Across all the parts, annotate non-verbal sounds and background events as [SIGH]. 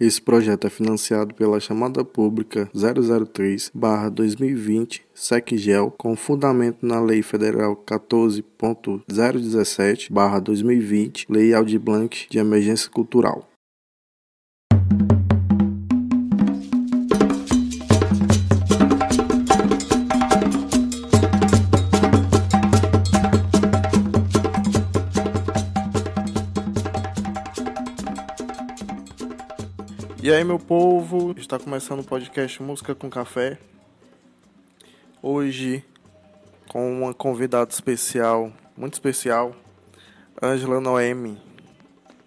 Esse projeto é financiado pela chamada pública 003/2020 SECGEL, com fundamento na Lei Federal 14.017/2020, Lei Aldir Blanc de Emergência Cultural. E aí, meu povo, está começando o podcast Música com Café. Hoje, com uma convidada especial, muito especial, Ângela Noemi.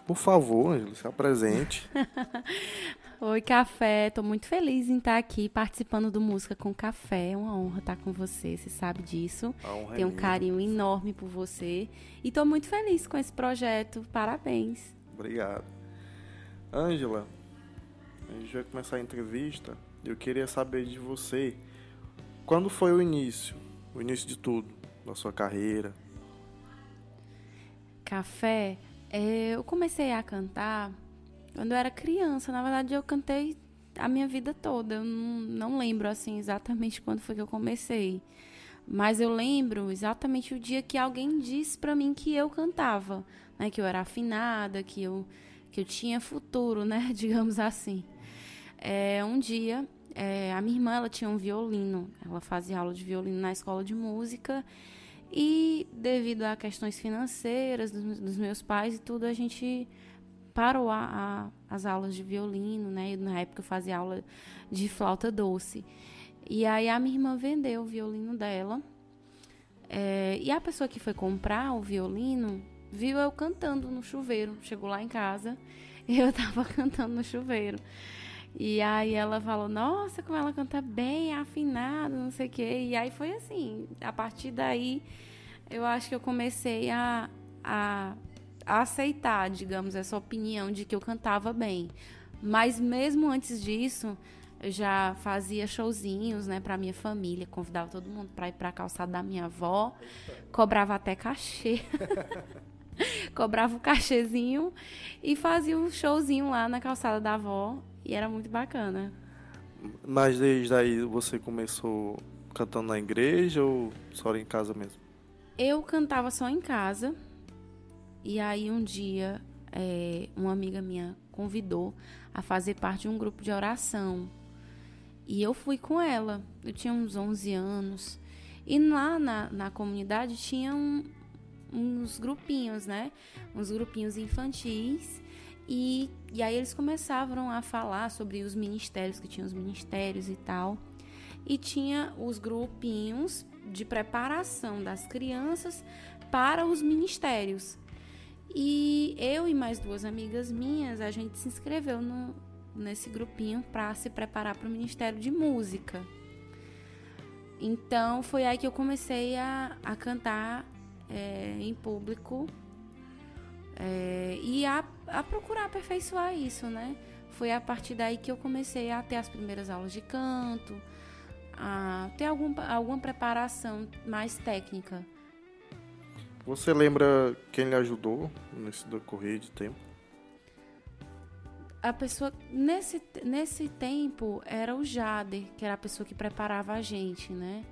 Por favor, Ângela, se apresente. [LAUGHS] Oi, Café. Estou muito feliz em estar aqui participando do Música com Café. É uma honra estar com você, você sabe disso. É Tenho um carinho enorme por você. E estou muito feliz com esse projeto. Parabéns. Obrigado. Ângela, a gente vai começar a entrevista. Eu queria saber de você quando foi o início, o início de tudo, da sua carreira. Café, é, eu comecei a cantar quando eu era criança. Na verdade, eu cantei a minha vida toda. Eu não, não lembro assim exatamente quando foi que eu comecei. Mas eu lembro exatamente o dia que alguém disse para mim que eu cantava, né, que eu era afinada, que eu que eu tinha futuro, né, [LAUGHS] digamos assim. É, um dia, é, a minha irmã ela tinha um violino, ela fazia aula de violino na escola de música e devido a questões financeiras dos, dos meus pais e tudo, a gente parou a, a, as aulas de violino, né? Na época eu fazia aula de flauta doce. E aí a minha irmã vendeu o violino dela. É, e a pessoa que foi comprar o violino viu eu cantando no chuveiro. Chegou lá em casa e [LAUGHS] eu tava cantando no chuveiro. E aí ela falou, nossa, como ela canta bem, afinado, não sei o quê. E aí foi assim, a partir daí eu acho que eu comecei a, a, a aceitar, digamos, essa opinião de que eu cantava bem. Mas mesmo antes disso, eu já fazia showzinhos, né, pra minha família, convidava todo mundo para ir pra calçada da minha avó, cobrava até cachê. [LAUGHS] [LAUGHS] cobrava o cachezinho e fazia um showzinho lá na calçada da avó e era muito bacana. Mas desde aí você começou cantando na igreja ou só em casa mesmo? Eu cantava só em casa. E aí um dia é, uma amiga minha convidou a fazer parte de um grupo de oração. E eu fui com ela. Eu tinha uns 11 anos. E lá na, na comunidade tinha um, uns grupinhos, né? Uns grupinhos infantis. E, e aí eles começavam a falar sobre os ministérios, que tinham os ministérios e tal. E tinha os grupinhos de preparação das crianças para os ministérios. E eu e mais duas amigas minhas, a gente se inscreveu no, nesse grupinho para se preparar para o Ministério de Música. Então foi aí que eu comecei a, a cantar é, em público é, e a, a procurar aperfeiçoar isso, né? Foi a partir daí que eu comecei a ter as primeiras aulas de canto, a ter algum, alguma preparação mais técnica. Você lembra quem lhe ajudou nesse decorrer de tempo? A pessoa, nesse, nesse tempo, era o Jader, que era a pessoa que preparava a gente, né?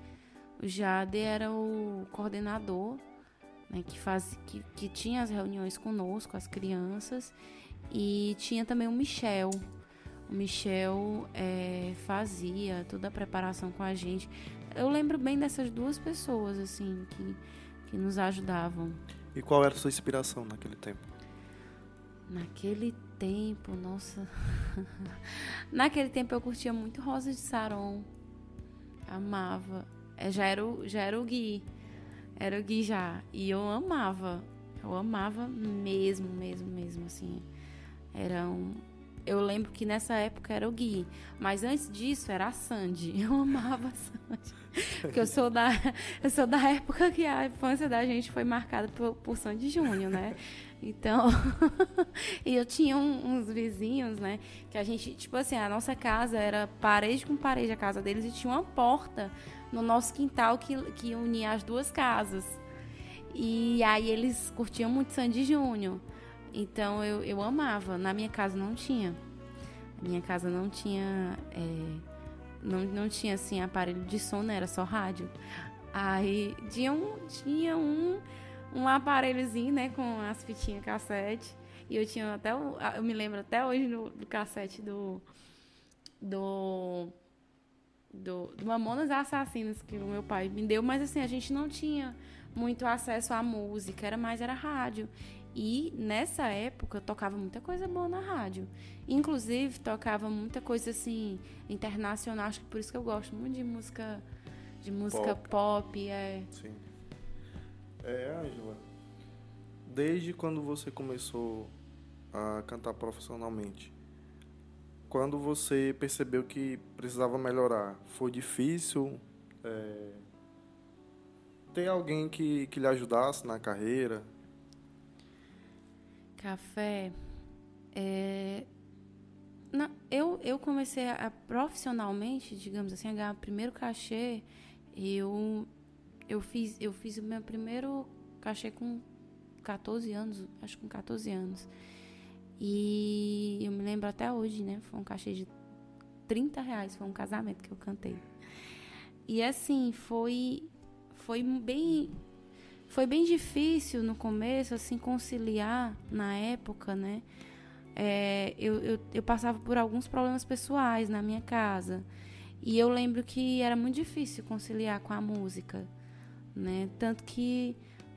O Jader era o coordenador né, que, faz, que, que tinha as reuniões conosco, as crianças, e tinha também o Michel. O Michel é, fazia toda a preparação com a gente. Eu lembro bem dessas duas pessoas, assim, que, que nos ajudavam. E qual era a sua inspiração naquele tempo? Naquele tempo, nossa. [LAUGHS] naquele tempo eu curtia muito Rosa de Saron. Amava. É, já era o, já era o Gui era o Gui já. E eu amava. Eu amava mesmo, mesmo, mesmo, assim. Era um... Eu lembro que nessa época era o Gui. Mas antes disso era a Sandy. [LAUGHS] Eu amava a Sandy. Porque eu sou da, [LAUGHS] eu sou da época que a infância da gente foi marcada por, por Sandy Júnior, né? Então, [LAUGHS] e eu tinha um, uns vizinhos, né? Que a gente, tipo assim, a nossa casa era parede com parede a casa deles e tinha uma porta no nosso quintal que, que unia as duas casas. E aí eles curtiam muito Sandy Júnior. Então eu, eu amava. Na minha casa não tinha. Minha casa não tinha. É, não, não tinha assim aparelho de som, né? Era só rádio. Aí tinha um, tinha um, um aparelhozinho, né? Com as fitinhas cassete. E eu tinha até. O, eu me lembro até hoje do, do cassete do. Do. Do, do Mamonas Assassinas que o meu pai me deu, mas assim, a gente não tinha muito acesso à música, era mais era rádio. E nessa época tocava muita coisa boa na rádio. Inclusive tocava muita coisa assim internacional, acho que por isso que eu gosto muito de música de música pop, pop é. Sim. É, Ângela. Desde quando você começou a cantar profissionalmente, quando você percebeu que precisava melhorar, foi difícil é, ter alguém que, que lhe ajudasse na carreira? Café. É... Não, eu, eu comecei a, a, profissionalmente, digamos assim, a ganhar o primeiro cachê. Eu, eu, fiz, eu fiz o meu primeiro cachê com 14 anos, acho que com 14 anos. E eu me lembro até hoje, né? Foi um cachê de 30 reais, foi um casamento que eu cantei. E assim, foi, foi bem foi bem difícil no começo, assim, conciliar na época, né? É, eu, eu, eu passava por alguns problemas pessoais na minha casa. E eu lembro que era muito difícil conciliar com a música, né? Tanto que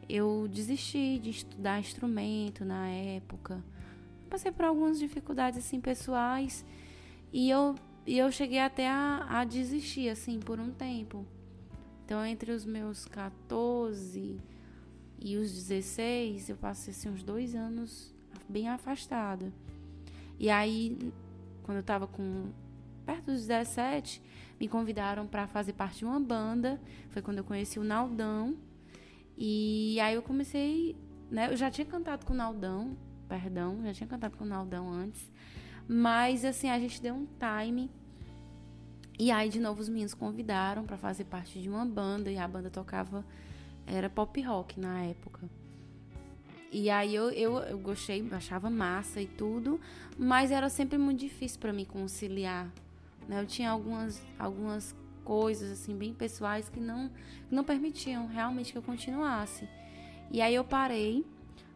eu desisti de estudar instrumento na época. Passei por algumas dificuldades assim pessoais e eu, e eu cheguei até a, a desistir assim por um tempo. Então entre os meus 14 e os 16, eu passei assim, uns dois anos bem afastada. E aí, quando eu estava com perto dos 17, me convidaram para fazer parte de uma banda. Foi quando eu conheci o Naldão. E aí eu comecei, né? Eu já tinha cantado com o Naldão, perdão, já tinha cantado com o Naldão antes. Mas assim, a gente deu um time. E aí de novo os meninos convidaram para fazer parte de uma banda e a banda tocava era pop rock na época. E aí eu, eu, eu gostei, achava massa e tudo, mas era sempre muito difícil para mim conciliar. Né? Eu tinha algumas, algumas coisas assim bem pessoais que não, que não permitiam realmente que eu continuasse. E aí eu parei.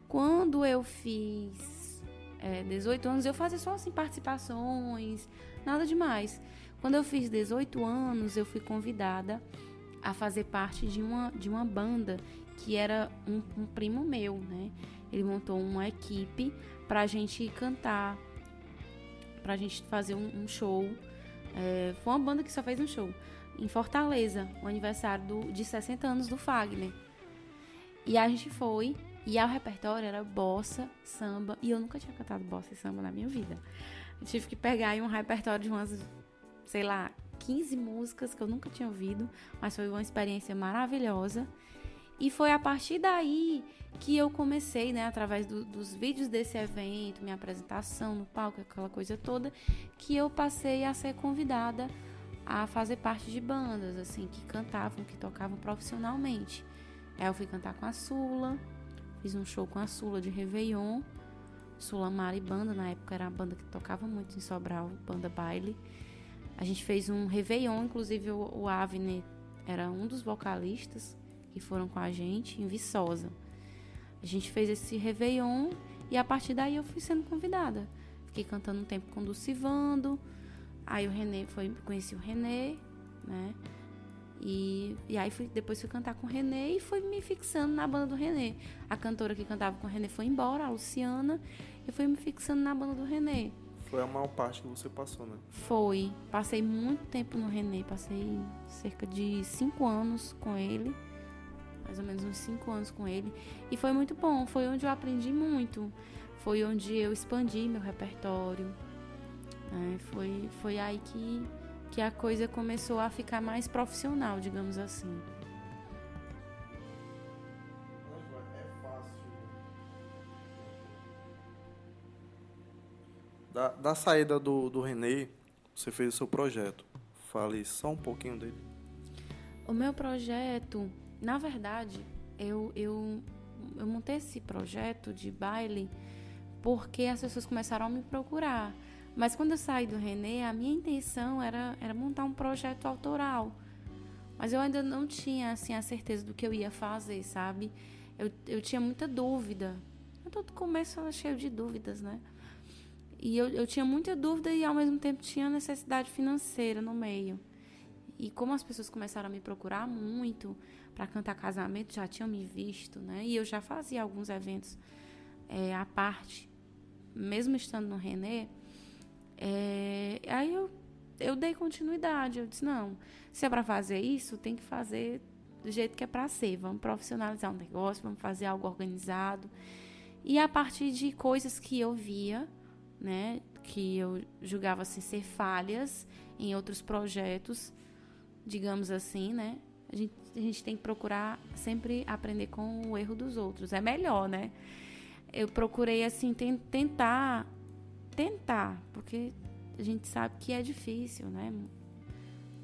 Quando eu fiz é, 18 anos, eu fazia só assim participações, nada demais. Quando eu fiz 18 anos, eu fui convidada a fazer parte de uma, de uma banda que era um, um primo meu, né? Ele montou uma equipe para a gente cantar, para a gente fazer um, um show. É, foi uma banda que só fez um show em Fortaleza, o aniversário do, de 60 anos do Fagner. E a gente foi, e o repertório era bossa, samba, e eu nunca tinha cantado bossa e samba na minha vida. Eu tive que pegar aí um repertório de umas, sei lá, 15 músicas que eu nunca tinha ouvido, mas foi uma experiência maravilhosa. E foi a partir daí que eu comecei, né, através do, dos vídeos desse evento, minha apresentação no palco, aquela coisa toda, que eu passei a ser convidada a fazer parte de bandas, assim, que cantavam, que tocavam profissionalmente. Aí eu fui cantar com a Sula, fiz um show com a Sula de Réveillon, Sula Mari Banda, na época era a banda que tocava muito em Sobral, banda baile. A gente fez um Réveillon, inclusive o, o Avner era um dos vocalistas que foram com a gente em Viçosa. A gente fez esse Réveillon e a partir daí eu fui sendo convidada. Fiquei cantando um tempo com o Dulcivando. Aí o René foi, conheci o René, né? E, e aí fui, depois fui cantar com o René e fui me fixando na banda do René. A cantora que cantava com o René foi embora, a Luciana, e fui me fixando na banda do René. Foi a maior parte que você passou, né? Foi. Passei muito tempo no René. Passei cerca de cinco anos com ele. Mais ou menos uns cinco anos com ele. E foi muito bom. Foi onde eu aprendi muito. Foi onde eu expandi meu repertório. Né? Foi, foi aí que, que a coisa começou a ficar mais profissional, digamos assim. Da, da saída do, do Renê, você fez o seu projeto. Fale só um pouquinho dele. O meu projeto, na verdade, eu, eu, eu montei esse projeto de baile porque as pessoas começaram a me procurar. Mas quando eu saí do Renê, a minha intenção era, era montar um projeto autoral. Mas eu ainda não tinha assim a certeza do que eu ia fazer, sabe? Eu, eu tinha muita dúvida. Todo começo era cheio de dúvidas, né? E eu, eu tinha muita dúvida e ao mesmo tempo tinha necessidade financeira no meio. E como as pessoas começaram a me procurar muito para cantar casamento, já tinham me visto, né? E eu já fazia alguns eventos é, à parte, mesmo estando no Renê. É, aí eu, eu dei continuidade. Eu disse: não, se é para fazer isso, tem que fazer do jeito que é para ser. Vamos profissionalizar o um negócio, vamos fazer algo organizado. E a partir de coisas que eu via, né, que eu julgava assim, ser falhas em outros projetos, digamos assim, né? A gente, a gente tem que procurar sempre aprender com o erro dos outros. É melhor, né? Eu procurei, assim, tentar. Tentar, porque a gente sabe que é difícil, né?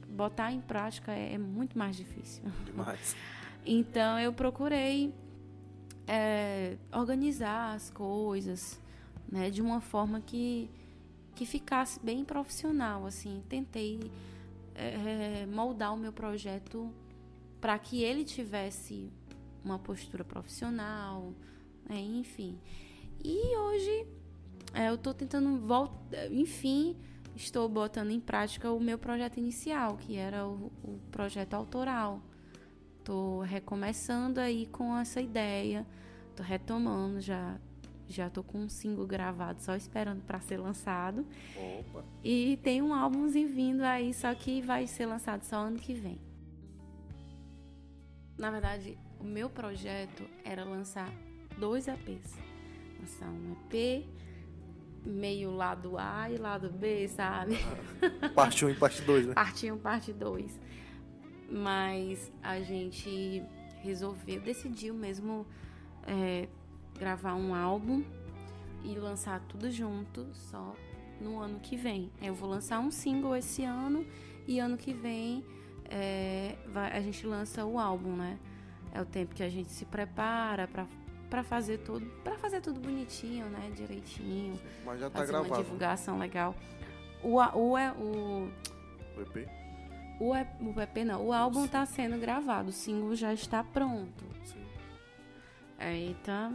Botar em prática é, é muito mais difícil. Demais. [LAUGHS] então, eu procurei é, organizar as coisas, né, de uma forma que, que ficasse bem profissional, assim. Tentei é, moldar o meu projeto para que ele tivesse uma postura profissional, né, enfim. E hoje é, eu estou tentando voltar, enfim, estou botando em prática o meu projeto inicial, que era o, o projeto autoral. Estou recomeçando aí com essa ideia, estou retomando já já tô com um single gravado só esperando para ser lançado. Opa. E tem um álbumzinho vindo aí, só que vai ser lançado só ano que vem. Na verdade, o meu projeto era lançar dois EPs. Lançar um EP meio lado A e lado B, sabe? [LAUGHS] Parte 1 um e parte 2, né? Parte 1 um, parte 2. Mas a gente resolveu, decidiu mesmo é, gravar um álbum e lançar tudo junto só no ano que vem. Eu vou lançar um single esse ano e ano que vem é, vai, a gente lança o álbum, né? É o tempo que a gente se prepara para para fazer tudo, para fazer tudo bonitinho, né, direitinho. Mas já tá fazer gravado. uma divulgação legal. O o é o o EP? O, o EP não, o álbum está sendo gravado, o single já está pronto. Sim. Aí tá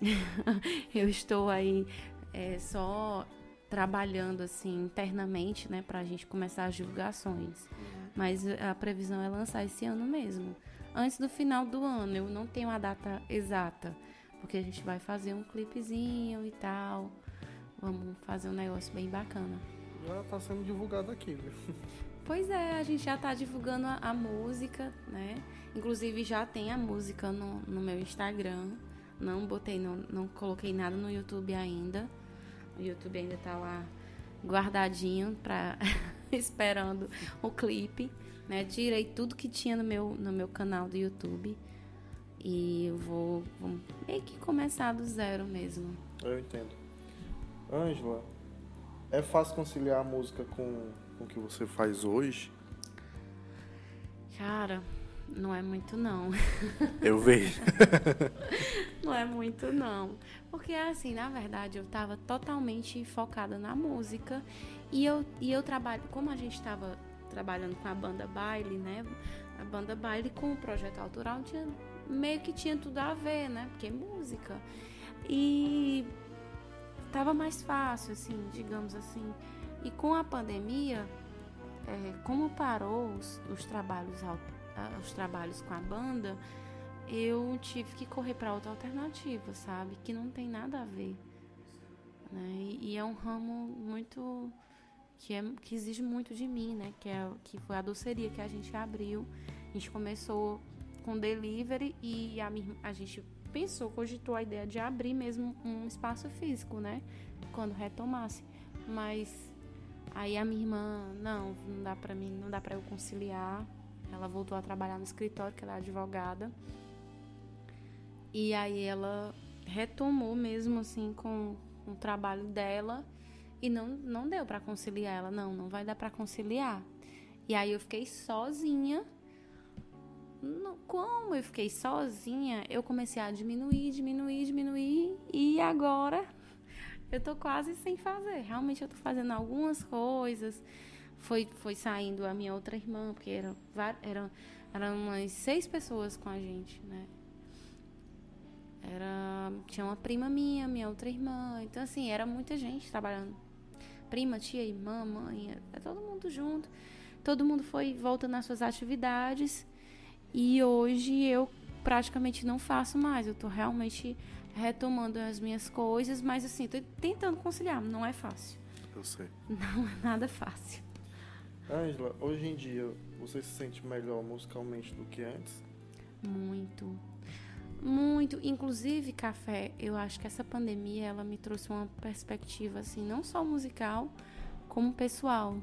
[LAUGHS] eu estou aí é, só trabalhando assim internamente, né, para a gente começar as divulgações. Uhum. Mas a previsão é lançar esse ano mesmo, antes do final do ano. Eu não tenho a data exata, porque a gente vai fazer um clipezinho e tal. Vamos fazer um negócio bem bacana. Já está sendo divulgado aqui, viu? [LAUGHS] Pois é, a gente já está divulgando a, a, música, né? Inclusive já tem a música no, no meu Instagram. Não botei, não, não coloquei nada no YouTube ainda. O YouTube ainda tá lá guardadinho para [LAUGHS] esperando o clipe, né? Tirei tudo que tinha no meu no meu canal do YouTube e eu vou, vou meio que começar do zero mesmo. Eu entendo. Ângela, é fácil conciliar a música com, com o que você faz hoje? Cara, não é muito não. Eu vejo. [LAUGHS] não é muito não. Porque assim, na verdade, eu estava totalmente focada na música e eu, e eu trabalho, como a gente estava trabalhando com a banda baile, né? A banda baile com o projeto autoral tinha, meio que tinha tudo a ver, né? Porque é música. E tava mais fácil, assim, digamos assim. E com a pandemia, é, como parou os, os trabalhos autorais, os trabalhos com a banda, eu tive que correr para outra alternativa, sabe? Que não tem nada a ver. Né? E, é um ramo muito. Que, é, que exige muito de mim, né? Que, é, que foi a doceria que a gente abriu. A gente começou com delivery e a, a gente pensou, cogitou a ideia de abrir mesmo um espaço físico, né? Quando retomasse. Mas aí a minha irmã, não, não dá para mim, não dá para eu conciliar ela voltou a trabalhar no escritório, que ela é advogada. E aí ela retomou mesmo assim com, o trabalho dela e não, não deu para conciliar ela, não, não vai dar para conciliar. E aí eu fiquei sozinha. Como eu fiquei sozinha, eu comecei a diminuir, diminuir, diminuir e agora eu tô quase sem fazer. Realmente eu tô fazendo algumas coisas. Foi, foi saindo a minha outra irmã, porque eram, eram, eram umas seis pessoas com a gente, né? Era, tinha uma prima minha, minha outra irmã. Então, assim, era muita gente trabalhando. Prima, tia, irmã, mãe, é todo mundo junto. Todo mundo foi voltando às suas atividades. E hoje eu praticamente não faço mais. Eu tô realmente retomando as minhas coisas, mas assim, tô tentando conciliar, não é fácil. Eu sei. Não é nada fácil. Ângela, hoje em dia você se sente melhor musicalmente do que antes? Muito. Muito, inclusive café, eu acho que essa pandemia ela me trouxe uma perspectiva assim, não só musical, como pessoal,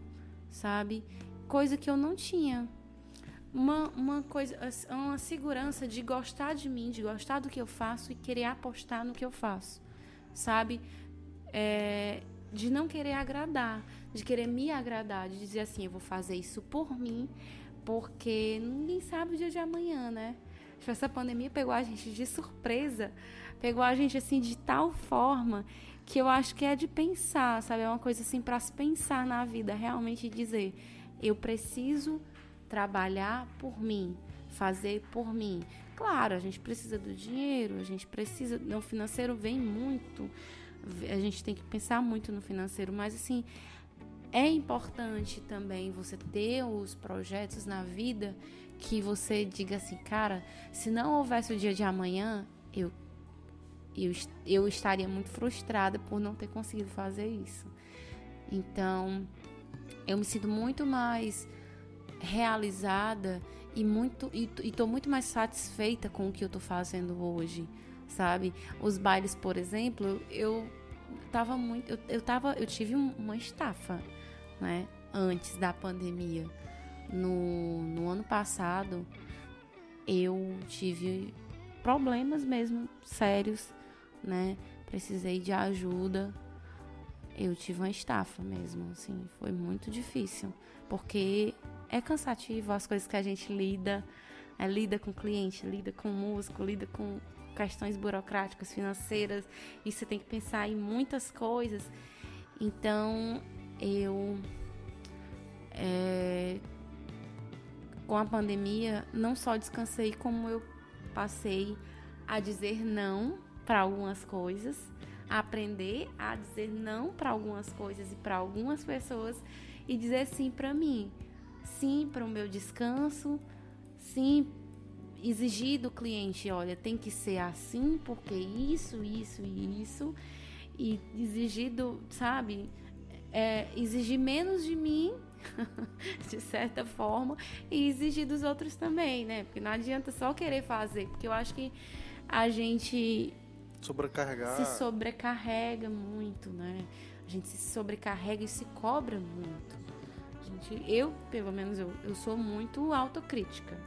sabe? Coisa que eu não tinha. Uma, uma coisa, uma segurança de gostar de mim, de gostar do que eu faço e querer apostar no que eu faço, sabe? É, de não querer agradar, de querer me agradar, de dizer assim, eu vou fazer isso por mim, porque ninguém sabe o dia de amanhã, né? Essa pandemia pegou a gente de surpresa, pegou a gente assim de tal forma que eu acho que é de pensar, sabe? É uma coisa assim para se pensar na vida, realmente dizer, eu preciso trabalhar por mim, fazer por mim. Claro, a gente precisa do dinheiro, a gente precisa, no financeiro vem muito, a gente tem que pensar muito no financeiro, mas assim, é importante também você ter os projetos na vida que você diga assim, cara, se não houvesse o dia de amanhã, eu, eu, eu estaria muito frustrada por não ter conseguido fazer isso. Então, eu me sinto muito mais realizada e muito e, estou muito mais satisfeita com o que eu estou fazendo hoje, sabe? Os bailes, por exemplo, eu tava muito eu, eu tava eu tive uma estafa, né, antes da pandemia no, no ano passado eu tive problemas mesmo sérios, né? Precisei de ajuda. Eu tive uma estafa mesmo, assim, foi muito difícil, porque é cansativo as coisas que a gente lida, é, lida com cliente, lida com músico, lida com questões burocráticas, financeiras, e você tem que pensar em muitas coisas. Então, eu é, com a pandemia, não só descansei, como eu passei a dizer não para algumas coisas, a aprender a dizer não para algumas coisas e para algumas pessoas e dizer sim para mim, sim para o meu descanso, sim exigir do cliente, olha, tem que ser assim porque isso, isso e isso. E exigir do, sabe, é, exigir menos de mim [LAUGHS] de certa forma, e exigir dos outros também, né? Porque não adianta só querer fazer, porque eu acho que a gente sobrecarregar se sobrecarrega muito, né? A gente se sobrecarrega e se cobra muito. A gente, eu, pelo menos, eu, eu sou muito autocrítica.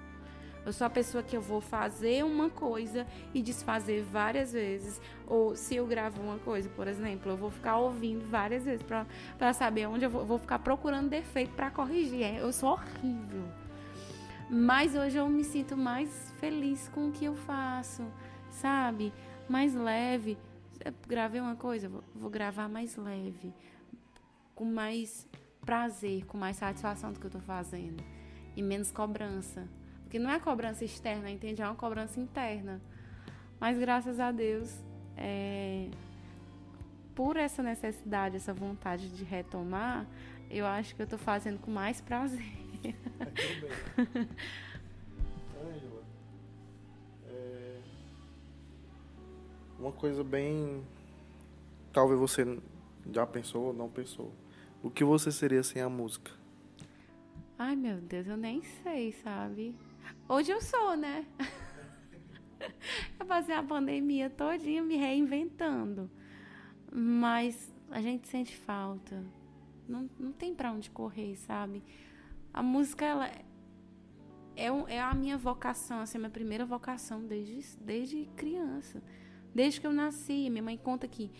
Eu sou a pessoa que eu vou fazer uma coisa e desfazer várias vezes. Ou se eu gravo uma coisa, por exemplo, eu vou ficar ouvindo várias vezes para saber onde eu vou, vou ficar procurando defeito para corrigir. É, eu sou horrível. Mas hoje eu me sinto mais feliz com o que eu faço, sabe? Mais leve. Eu gravei uma coisa, vou, vou gravar mais leve, com mais prazer, com mais satisfação do que eu estou fazendo e menos cobrança. Porque não é cobrança externa, entende? É uma cobrança interna. Mas graças a Deus, é, por essa necessidade, essa vontade de retomar, eu acho que eu estou fazendo com mais prazer. Ângela, [LAUGHS] é, uma coisa bem. Talvez você já pensou ou não pensou. O que você seria sem a música? Ai meu Deus, eu nem sei, sabe? Hoje eu sou, né? [LAUGHS] eu passei a pandemia todinha me reinventando. Mas a gente sente falta. Não, não tem para onde correr, sabe? A música, ela é, um, é a minha vocação, assim, a minha primeira vocação desde, desde criança. Desde que eu nasci. Minha mãe conta que,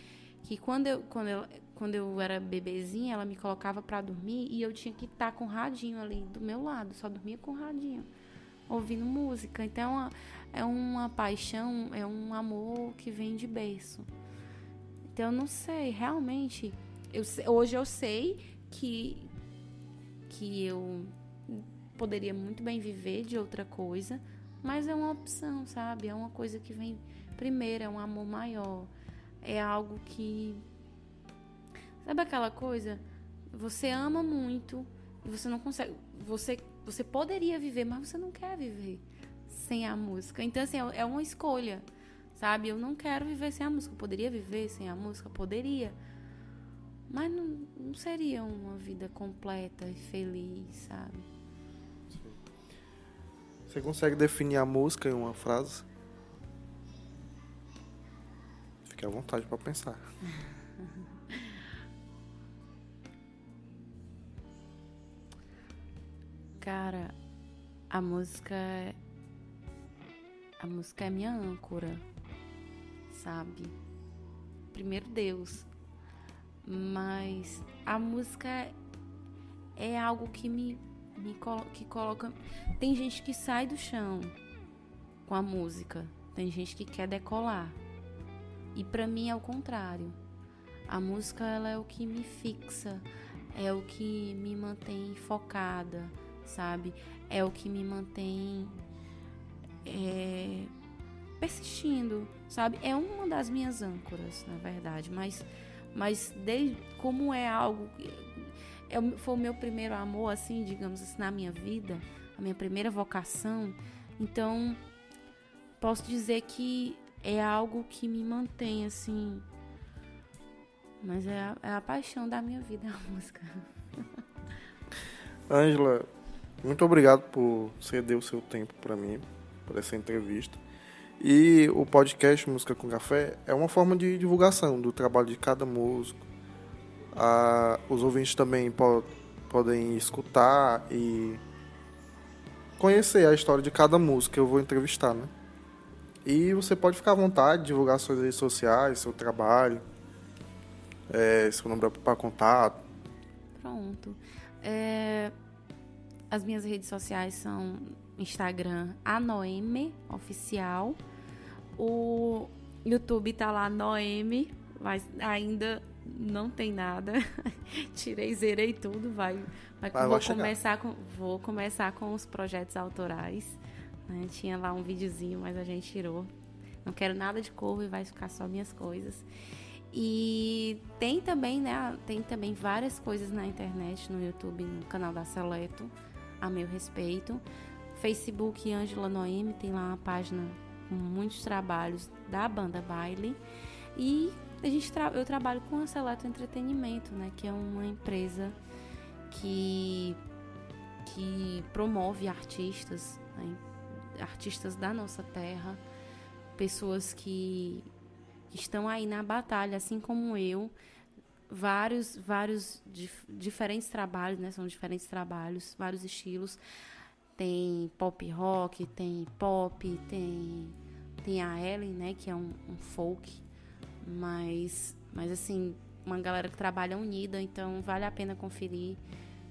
que quando, eu, quando, eu, quando eu era bebezinha, ela me colocava para dormir e eu tinha que estar tá com o radinho ali do meu lado. Só dormia com o radinho ouvindo música. Então é uma, é uma paixão, é um amor que vem de berço. Então eu não sei, realmente. Eu, hoje eu sei que, que eu poderia muito bem viver de outra coisa, mas é uma opção, sabe? É uma coisa que vem primeiro, é um amor maior. É algo que. Sabe aquela coisa? Você ama muito e você não consegue. Você, você poderia viver, mas você não quer viver sem a música. Então, assim, é, é uma escolha, sabe? Eu não quero viver sem a música. Eu poderia viver sem a música? Poderia. Mas não, não seria uma vida completa e feliz, sabe? Você consegue definir a música em uma frase? Fique à vontade para pensar. [LAUGHS] Cara, a música é a música é minha âncora, sabe? Primeiro Deus. Mas a música é algo que me, me que coloca. Tem gente que sai do chão com a música, tem gente que quer decolar. E para mim é o contrário. A música ela é o que me fixa, é o que me mantém focada, sabe? É o que me mantém é, persistindo, sabe? É uma das minhas âncoras, na verdade, mas, mas desde, como é algo. É, foi o meu primeiro amor, assim, digamos assim, na minha vida, a minha primeira vocação, então posso dizer que é algo que me mantém, assim. Mas é a, é a paixão da minha vida, [LAUGHS] a música. Ângela, muito obrigado por ceder o seu tempo para mim, por essa entrevista. E o podcast Música com Café é uma forma de divulgação do trabalho de cada músico. Ah, os ouvintes também po podem escutar e conhecer a história de cada músico que eu vou entrevistar, né? E você pode ficar à vontade, divulgar suas redes sociais, seu trabalho, é, seu número para contato. Pronto. É, as minhas redes sociais são Instagram, a Noeme Oficial. O YouTube tá lá, Noeme, mas ainda não tem nada. [LAUGHS] Tirei, zerei tudo, vai, vai, vou começar com vou começar com os projetos autorais. Né? Tinha lá um videozinho, mas a gente tirou. Não quero nada de cover, vai ficar só minhas coisas. E tem também, né, tem também várias coisas na internet, no YouTube, no canal da Seleto a meu respeito. Facebook Angela Noemi tem lá uma página com muitos trabalhos da banda Baile. E a gente tra eu trabalho com a Seleto Entretenimento, né, que é uma empresa que, que promove artistas, né, artistas da nossa terra, pessoas que, que estão aí na batalha, assim como eu, vários, vários dif diferentes trabalhos, né? São diferentes trabalhos, vários estilos. Tem pop rock, tem pop, tem tem a Ellen, né? Que é um, um folk, mas mas assim uma galera que trabalha unida, então vale a pena conferir.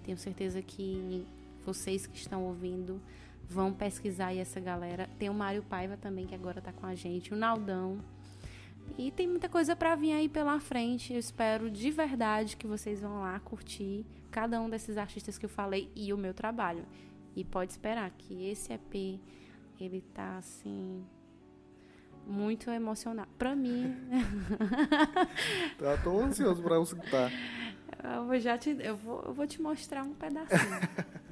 Tenho certeza que vocês que estão ouvindo vão pesquisar aí essa galera. Tem o Mário Paiva também que agora está com a gente, o Naldão. E tem muita coisa para vir aí pela frente. Eu espero de verdade que vocês vão lá curtir cada um desses artistas que eu falei e o meu trabalho. E pode esperar que esse EP ele tá assim muito emocionado para mim. tá tô ansioso para escutar. [LAUGHS] Eu vou já te eu vou, eu vou te mostrar um pedacinho. [LAUGHS]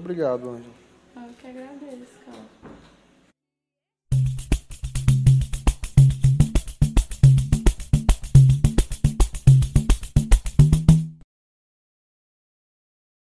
obrigado, Ângela.